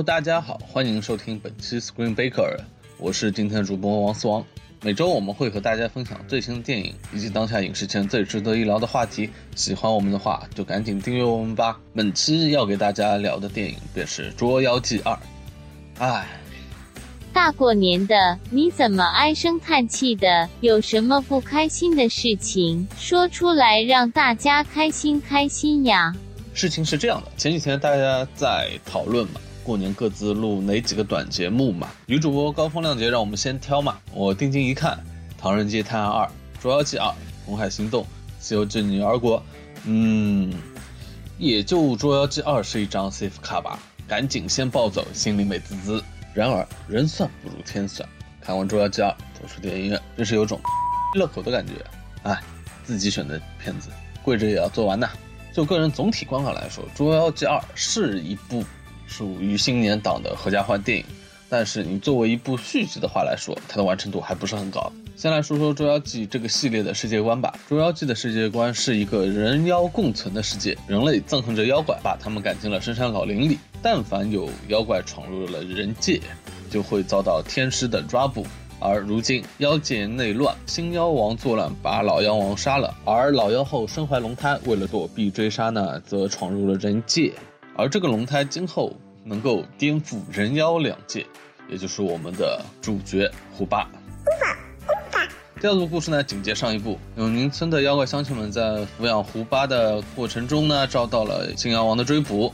Hello，大家好，欢迎收听本期 Screen Baker，我是今天的主播王思王。每周我们会和大家分享最新的电影以及当下影视圈最值得一聊的话题。喜欢我们的话，就赶紧订阅我们吧。本期要给大家聊的电影便是《捉妖记二》。唉，大过年的，你怎么唉声叹气的？有什么不开心的事情，说出来让大家开心开心呀！事情是这样的，前几天大家在讨论嘛。过年各自录哪几个短节目嘛？女主播高风亮节，让我们先挑嘛。我定睛一看，《唐人街探案二》《捉妖记二》《红海行动》《西游记女儿国》，嗯，也就《捉妖记二》是一张 safe 卡吧，赶紧先抱走，心里美滋滋。然而人算不如天算，看完《捉妖记二》走出电影院，真是有种乐口的感觉。哎，自己选的片子，跪着也要做完呐。就个人总体观感来说，《捉妖记二》是一部。属于新年档的合家欢电影，但是你作为一部续集的话来说，它的完成度还不是很高。先来说说《捉妖记》这个系列的世界观吧。《捉妖记》的世界观是一个人妖共存的世界，人类憎恨着妖怪，把他们赶进了深山老林里。但凡有妖怪闯入了人界，就会遭到天师的抓捕。而如今妖界内乱，新妖王作乱，把老妖王杀了，而老妖后身怀龙胎，为了躲避追杀呢，则闯入了人界。而这个龙胎今后能够颠覆人妖两界，也就是我们的主角胡巴。第二部故事呢，紧接上一部，永宁村的妖怪乡亲们在抚养胡巴的过程中呢，遭到了新妖王的追捕，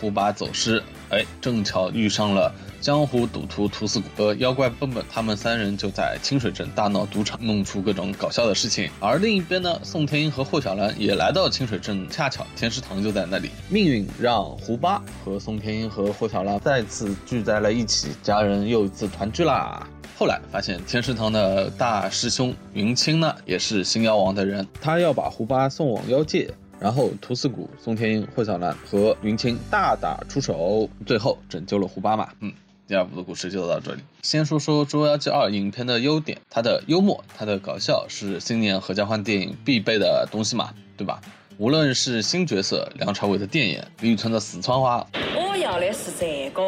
胡巴走失，哎，正巧遇上了。江湖赌徒屠四谷和妖怪笨笨，他们三人就在清水镇大闹赌场，弄出各种搞笑的事情。而另一边呢，宋天英和霍小兰也来到清水镇，恰巧天师堂就在那里。命运让胡巴和宋天英和霍小兰再次聚在了一起，家人又一次团聚啦。后来发现天师堂的大师兄云清呢，也是新妖王的人，他要把胡巴送往妖界。然后屠四谷、宋天英、霍小兰和云清大打出手，最后拯救了胡巴嘛。嗯。第二部的故事就到这里。先说说《捉妖记二》影片的优点，它的幽默、它的搞笑是新年合家欢电影必备的东西嘛，对吧？无论是新角色梁朝伟的电眼、李宇春的四川话，我要的是这个，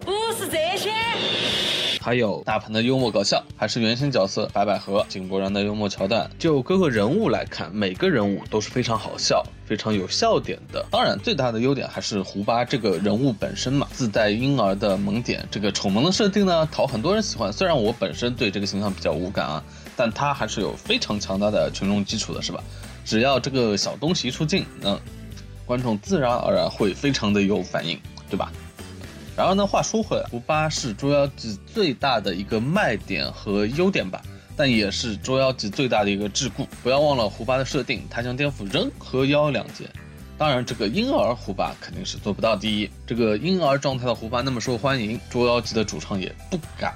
不是这些。还有大鹏的幽默搞笑，还是原型角色白百合、井柏然的幽默桥段。就各个人物来看，每个人物都是非常好笑、非常有笑点的。当然，最大的优点还是胡巴这个人物本身嘛，自带婴儿的萌点，这个丑萌的设定呢，讨很多人喜欢。虽然我本身对这个形象比较无感啊，但他还是有非常强大的群众基础的，是吧？只要这个小东西一出镜，那观众自然而然会非常的有反应，对吧？然而呢，话说回来，胡巴是捉妖记最大的一个卖点和优点吧，但也是捉妖记最大的一个桎梏。不要忘了胡巴的设定，他将颠覆人和妖两界。当然，这个婴儿胡巴肯定是做不到第一。这个婴儿状态的胡巴那么受欢迎，捉妖记的主创也不敢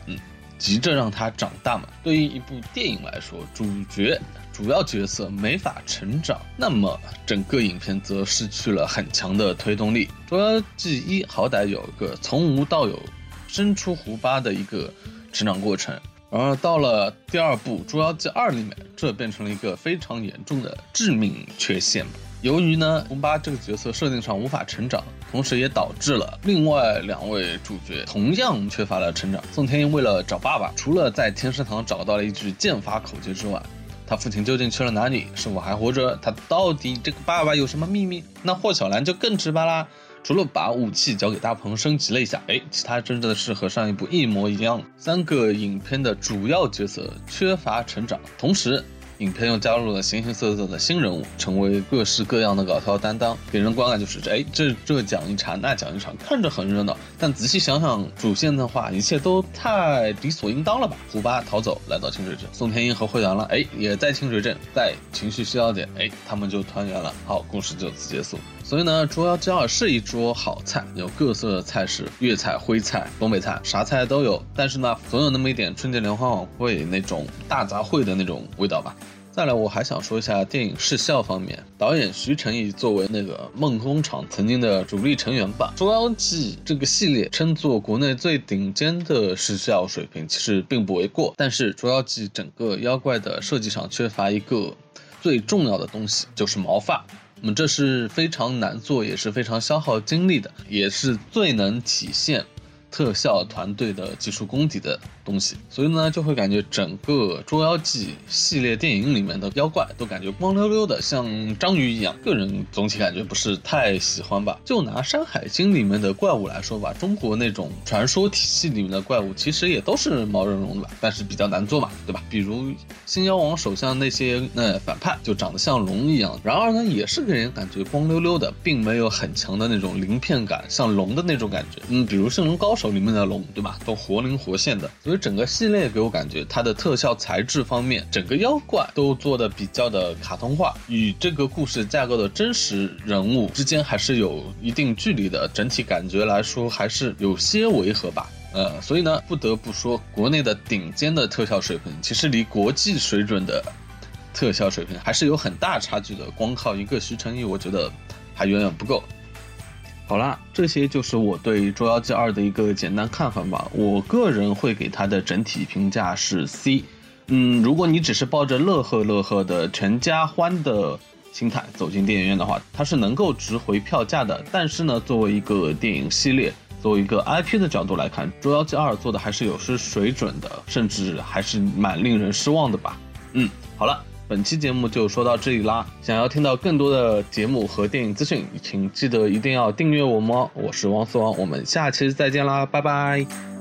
急着让他长大嘛。对于一部电影来说，主角。主要角色没法成长，那么整个影片则失去了很强的推动力。捉妖记一好歹有个从无到有，生出胡巴的一个成长过程，而到了第二部捉妖记二里面，这变成了一个非常严重的致命缺陷。由于呢胡巴这个角色设定上无法成长，同时也导致了另外两位主角同样缺乏了成长。宋天英为了找爸爸，除了在天师堂找到了一句剑法口诀之外，他父亲究竟去了哪里？是否还活着？他到底这个爸爸有什么秘密？那霍小兰就更直白啦，除了把武器交给大鹏升级了一下，哎，其他真正的是和上一部一模一样。三个影片的主要角色缺乏成长，同时。影片又加入了形形色色的新人物，成为各式各样的搞笑担当，给人观感就是哎，这这讲一场，那讲一场，看着很热闹，但仔细想想主线的话，一切都太理所应当了吧？胡巴逃走，来到清水镇，宋天英和惠兰了，哎，也在清水镇，在情绪需要点，哎，他们就团圆了，好，故事就此结束。所以呢，捉妖记二是一桌好菜，有各色的菜式，粤菜、徽菜、东北菜，啥菜都有。但是呢，总有那么一点春节联欢晚会那种大杂烩的那种味道吧。再来，我还想说一下电影视效方面，导演徐成义作为那个梦工厂曾经的主力成员吧，捉妖记这个系列称作国内最顶尖的视效水平，其实并不为过。但是捉妖记整个妖怪的设计上缺乏一个最重要的东西，就是毛发。那么这是非常难做，也是非常消耗精力的，也是最能体现特效团队的技术功底的东西，所以呢，就会感觉整个《捉妖记》系列电影里面的妖怪都感觉光溜溜的，像章鱼一样。个人总体感觉不是太喜欢吧。就拿《山海经》里面的怪物来说吧，中国那种传说体系里面的怪物，其实也都是毛茸茸的吧，但是比较难做嘛，对吧？比如新妖王手下那些呃反派，就长得像龙一样，然而呢，也是给人感觉光溜溜的，并没有很强的那种鳞片感，像龙的那种感觉。嗯，比如《圣龙高手》手里面的龙，对吧？都活灵活现的，所以整个系列给我感觉它的特效材质方面，整个妖怪都做的比较的卡通化，与这个故事架构的真实人物之间还是有一定距离的。整体感觉来说，还是有些违和吧。呃，所以呢，不得不说，国内的顶尖的特效水平，其实离国际水准的特效水平还是有很大差距的。光靠一个徐成义，我觉得还远远不够。好啦，这些就是我对《捉妖记二》的一个简单看法吧。我个人会给它的整体评价是 C。嗯，如果你只是抱着乐呵乐呵的全家欢的心态走进电影院的话，它是能够值回票价的。但是呢，作为一个电影系列，作为一个 IP 的角度来看，《捉妖记二》做的还是有失水准的，甚至还是蛮令人失望的吧。嗯，好了。本期节目就说到这里啦！想要听到更多的节目和电影资讯，请记得一定要订阅我们哦！我是汪思王，我们下期再见啦，拜拜。